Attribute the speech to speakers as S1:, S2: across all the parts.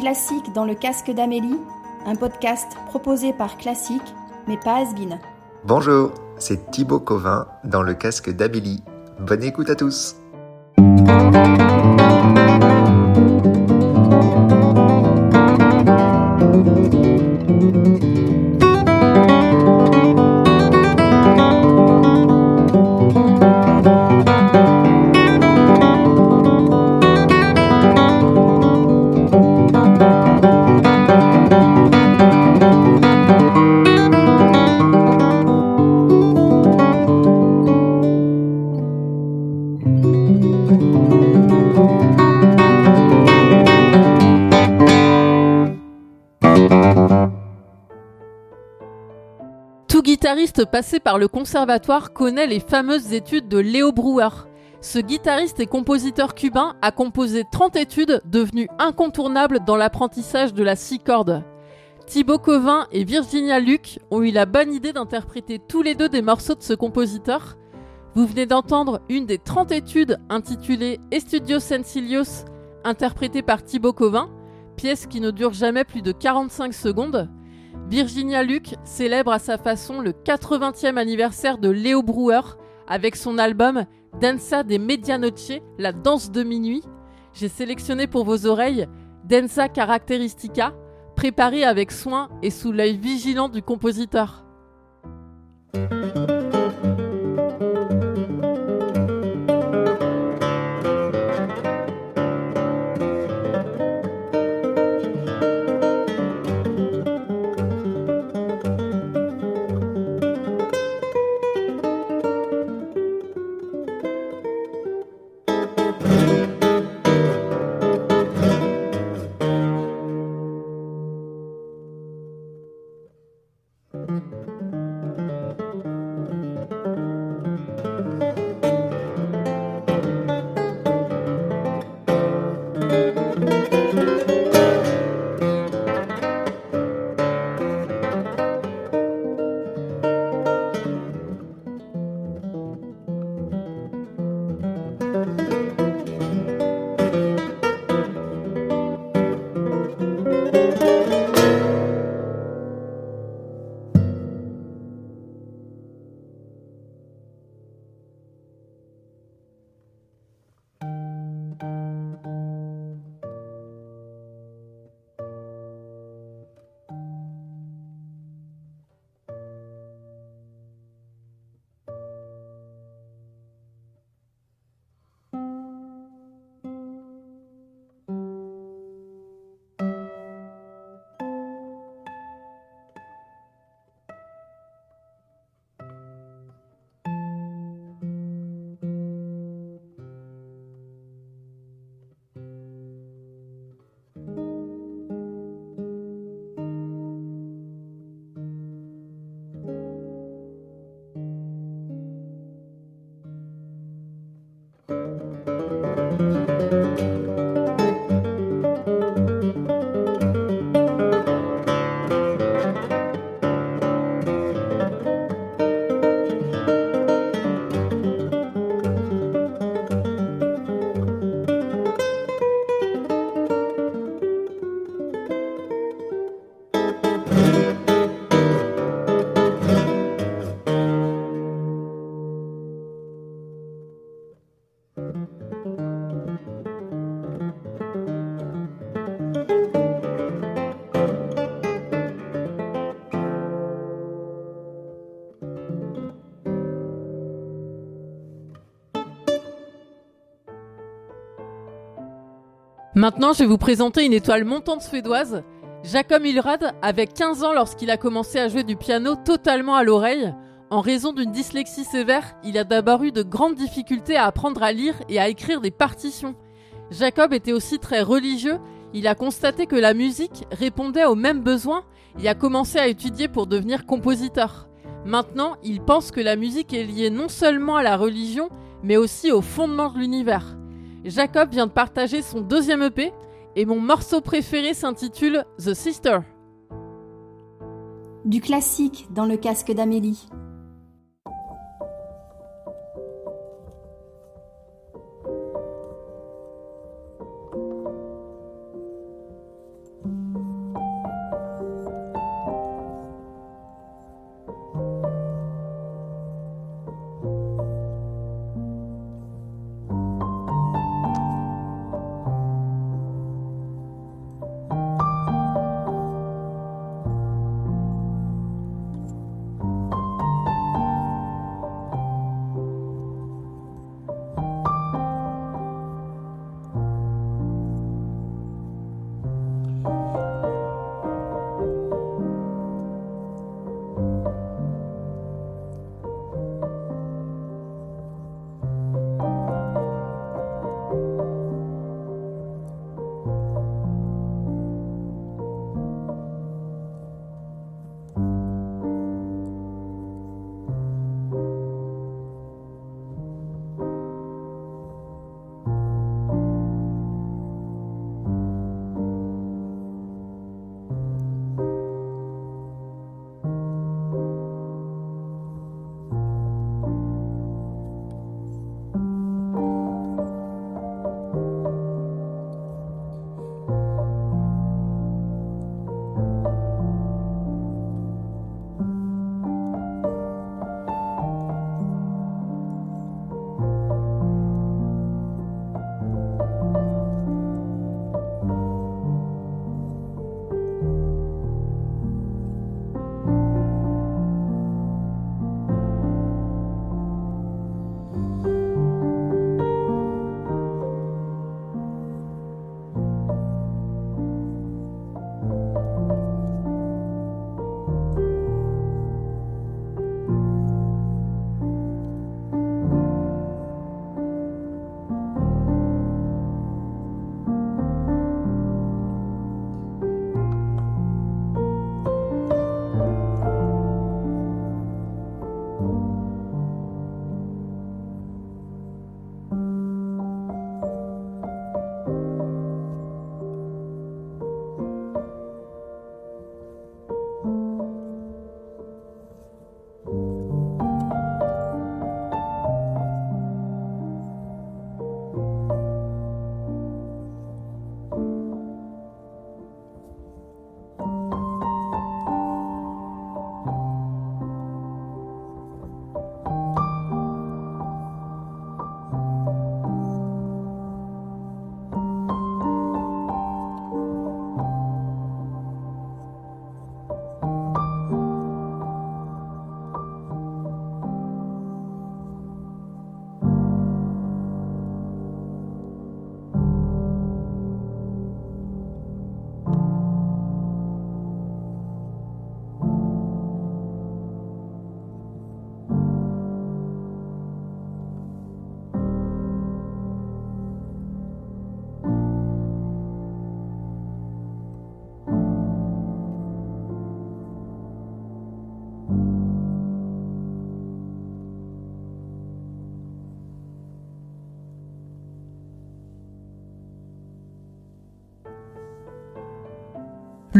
S1: Classique dans le casque d'Amélie, un podcast proposé par Classique, mais pas Asbin.
S2: Bonjour, c'est Thibaut Covin dans le casque d'Amélie. Bonne écoute à tous.
S3: Guitariste passé par le conservatoire connaît les fameuses études de Léo Brouwer. Ce guitariste et compositeur cubain a composé 30 études devenues incontournables dans l'apprentissage de la six cordes. Thibaut Covin et Virginia Luc ont eu la bonne idée d'interpréter tous les deux des morceaux de ce compositeur. Vous venez d'entendre une des 30 études intitulée Estudios Sencillos, interprétée par Thibaut Covin, pièce qui ne dure jamais plus de 45 secondes. Virginia Luc célèbre à sa façon le 80e anniversaire de Léo Brouwer avec son album Danza des Medianoche, la danse de minuit. J'ai sélectionné pour vos oreilles Danza Caracteristica, préparé avec soin et sous l'œil vigilant du compositeur. Maintenant, je vais vous présenter une étoile montante suédoise. Jacob Ilrad avait 15 ans lorsqu'il a commencé à jouer du piano totalement à l'oreille. En raison d'une dyslexie sévère, il a d'abord eu de grandes difficultés à apprendre à lire et à écrire des partitions. Jacob était aussi très religieux, il a constaté que la musique répondait aux mêmes besoins et a commencé à étudier pour devenir compositeur. Maintenant, il pense que la musique est liée non seulement à la religion, mais aussi au fondement de l'univers. Jacob vient de partager son deuxième EP et mon morceau préféré s'intitule The Sister.
S1: Du classique dans le casque d'Amélie.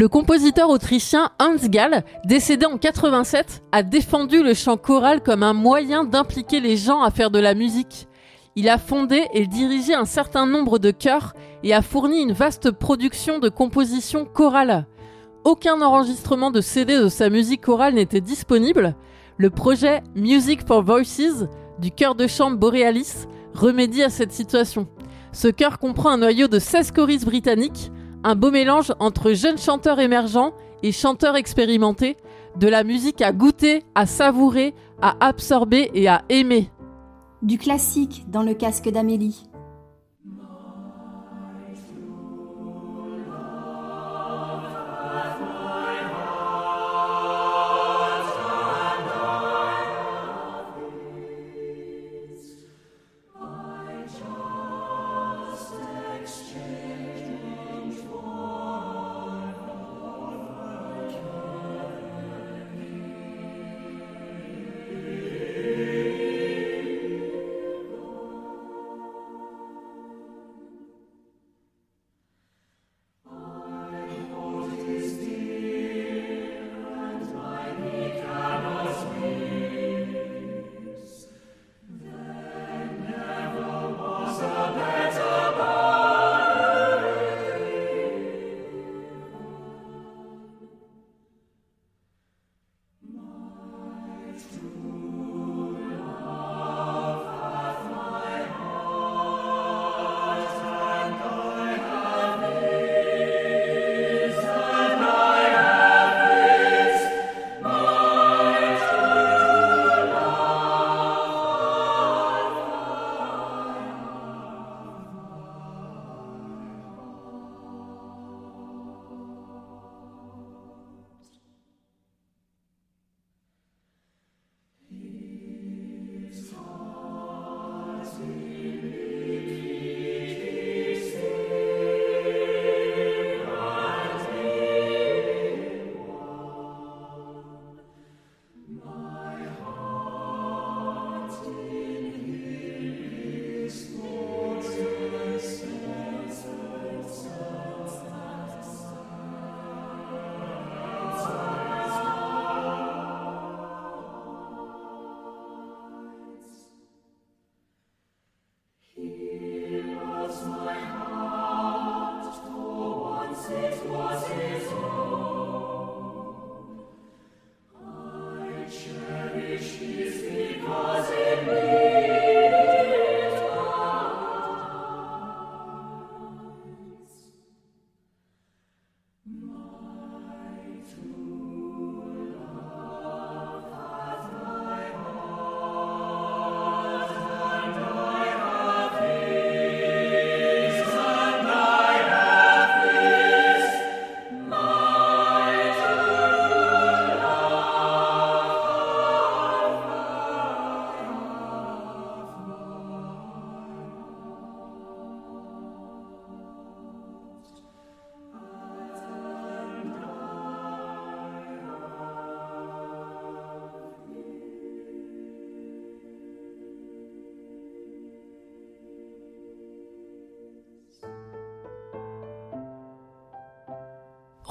S3: Le compositeur autrichien Hans Gall, décédé en 87, a défendu le chant choral comme un moyen d'impliquer les gens à faire de la musique. Il a fondé et dirigé un certain nombre de chœurs et a fourni une vaste production de compositions chorales. Aucun enregistrement de CD de sa musique chorale n'était disponible. Le projet Music for Voices du chœur de chambre Borealis remédie à cette situation. Ce chœur comprend un noyau de 16 choristes britanniques un beau mélange entre jeunes chanteurs émergents et chanteurs expérimentés, de la musique à goûter, à savourer, à absorber et à aimer.
S1: Du classique dans le casque d'Amélie.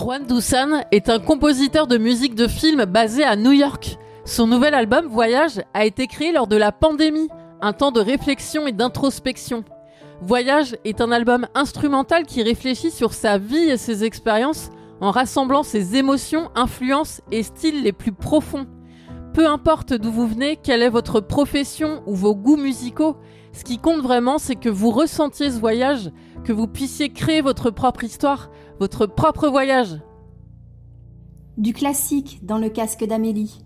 S3: Juan Dusan est un compositeur de musique de film basé à New York. Son nouvel album Voyage a été créé lors de la pandémie, un temps de réflexion et d'introspection. Voyage est un album instrumental qui réfléchit sur sa vie et ses expériences en rassemblant ses émotions, influences et styles les plus profonds. Peu importe d'où vous venez, quelle est votre profession ou vos goûts musicaux, ce qui compte vraiment c'est que vous ressentiez ce voyage, que vous puissiez créer votre propre histoire, votre propre voyage.
S1: Du classique dans le casque d'Amélie.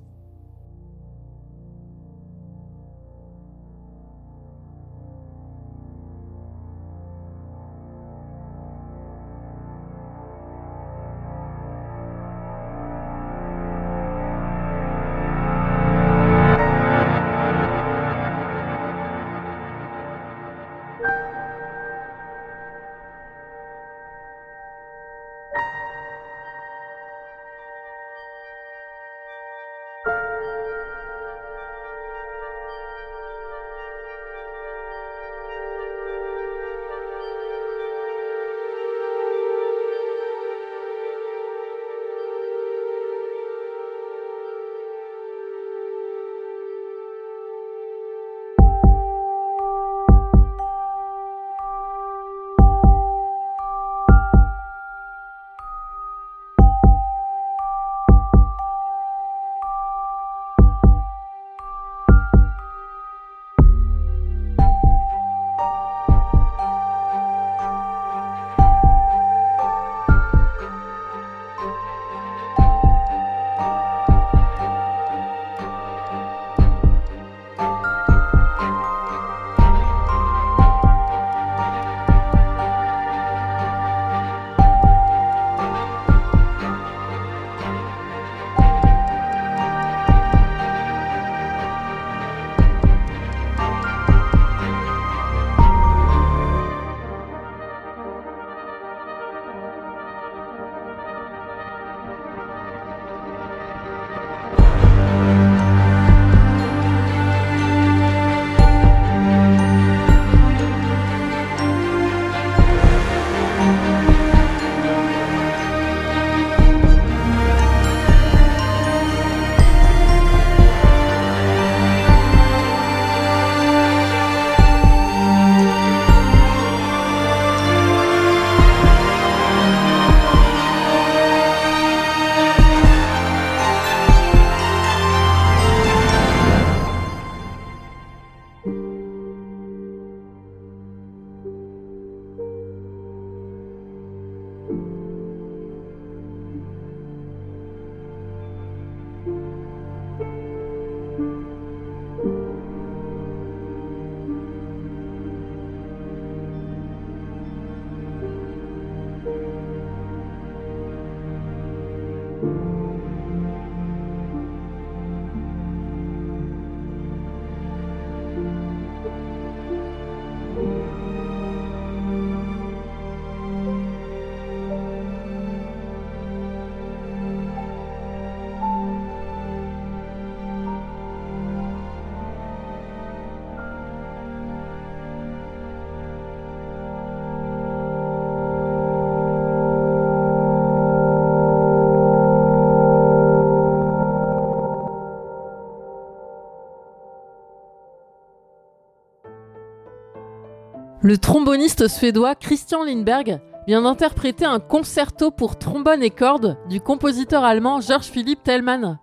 S3: Le tromboniste suédois Christian Lindberg vient d'interpréter un concerto pour trombone et cordes du compositeur allemand Georges Philipp Tellmann.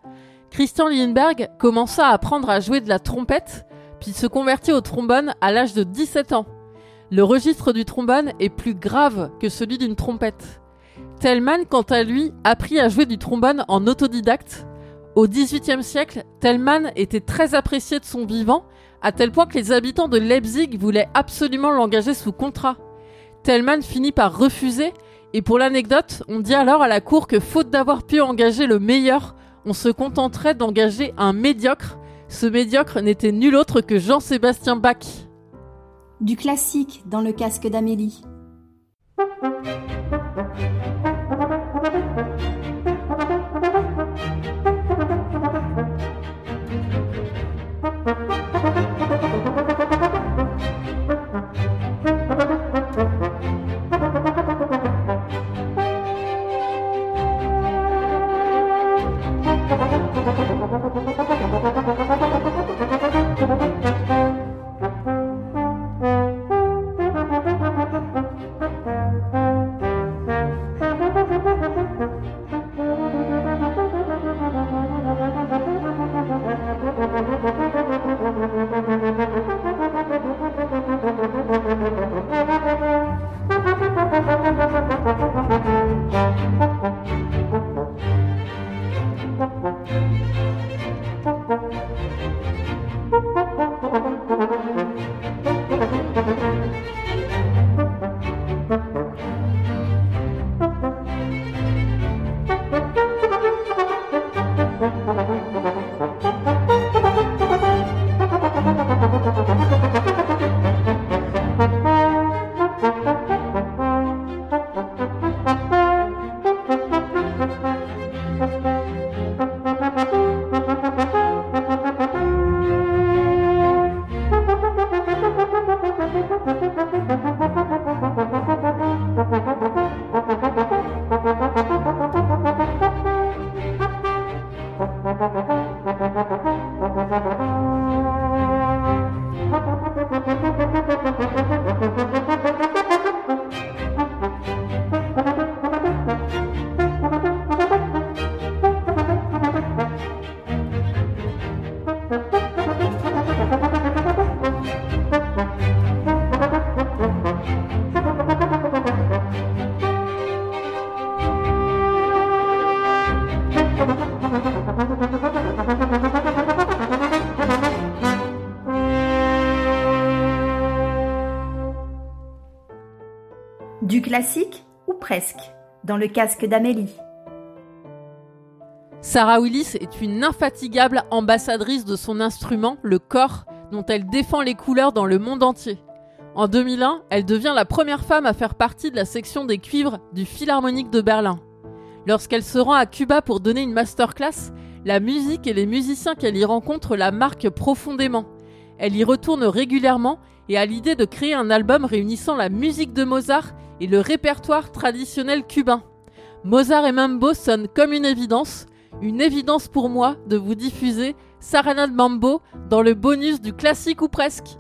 S3: Christian Lindberg commença à apprendre à jouer de la trompette, puis se convertit au trombone à l'âge de 17 ans. Le registre du trombone est plus grave que celui d'une trompette. Tellmann, quant à lui, apprit à jouer du trombone en autodidacte. Au XVIIIe siècle, Tellmann était très apprécié de son vivant à tel point que les habitants de Leipzig voulaient absolument l'engager sous contrat. Tellman finit par refuser, et pour l'anecdote, on dit alors à la cour que faute d'avoir pu engager le meilleur, on se contenterait d'engager un médiocre. Ce médiocre n'était nul autre que Jean-Sébastien Bach.
S1: Du classique dans le casque d'Amélie. Du classique ou presque, dans le casque d'Amélie.
S3: Sarah Willis est une infatigable ambassadrice de son instrument, le corps, dont elle défend les couleurs dans le monde entier. En 2001, elle devient la première femme à faire partie de la section des cuivres du Philharmonique de Berlin. Lorsqu'elle se rend à Cuba pour donner une masterclass, la musique et les musiciens qu'elle y rencontre la marquent profondément. Elle y retourne régulièrement et a l'idée de créer un album réunissant la musique de Mozart et le répertoire traditionnel cubain. Mozart et Mambo sonnent comme une évidence, une évidence pour moi de vous diffuser Sarana de Mambo dans le bonus du classique ou presque.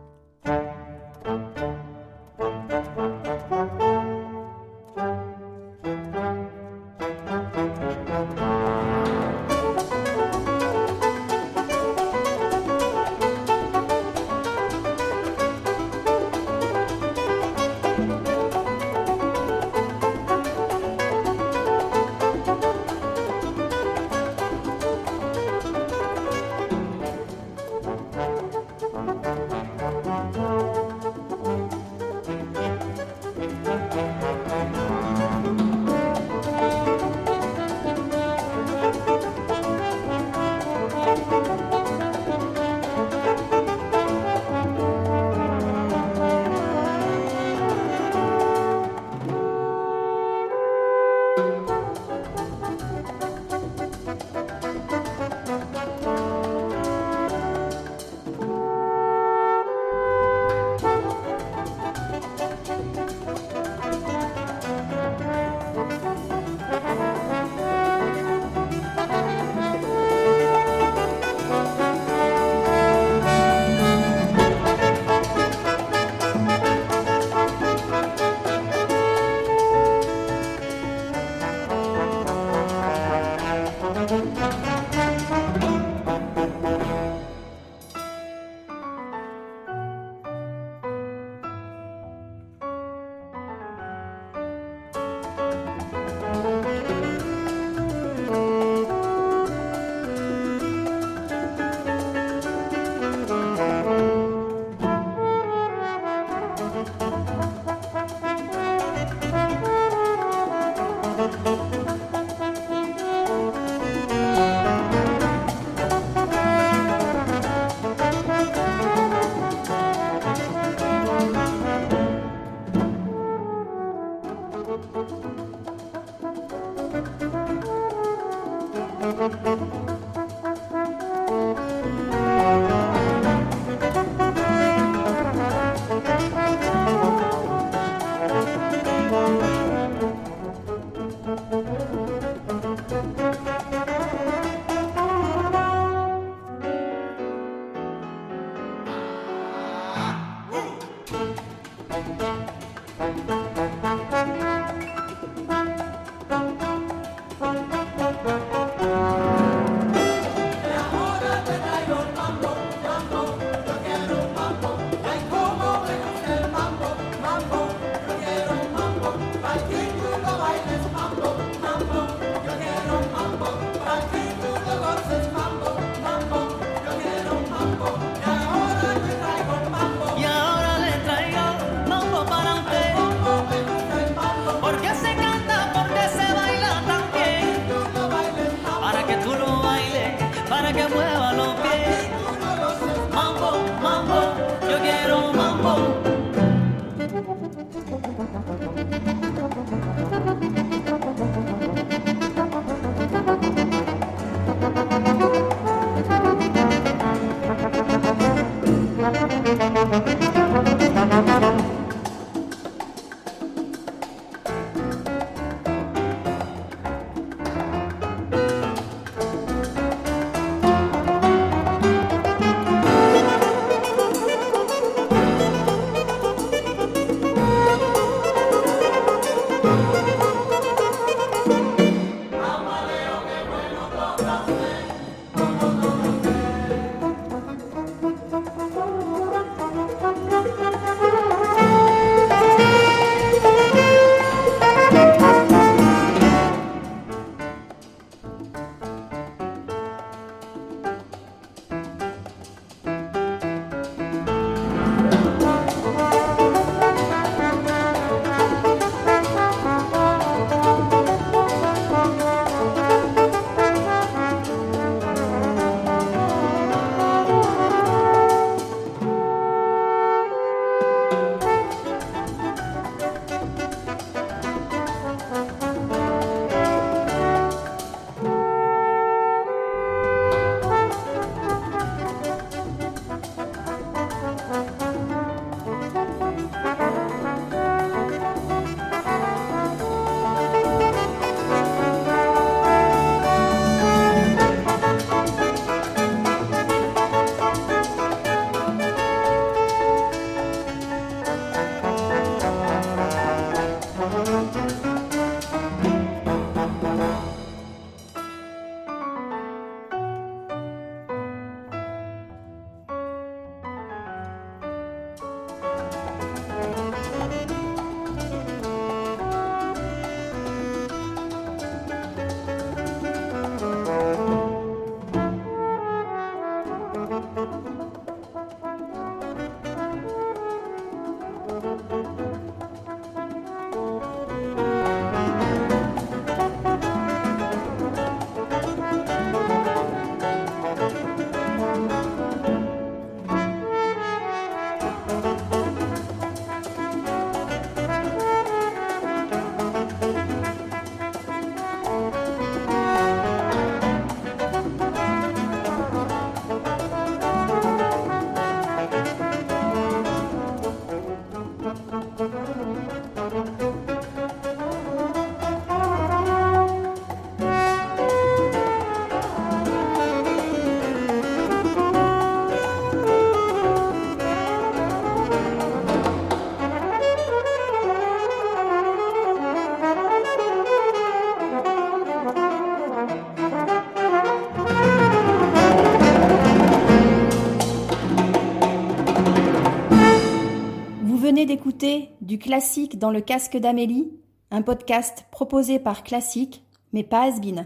S1: Du classique dans le casque d'Amélie, un podcast proposé par Classique, mais pas Asbin.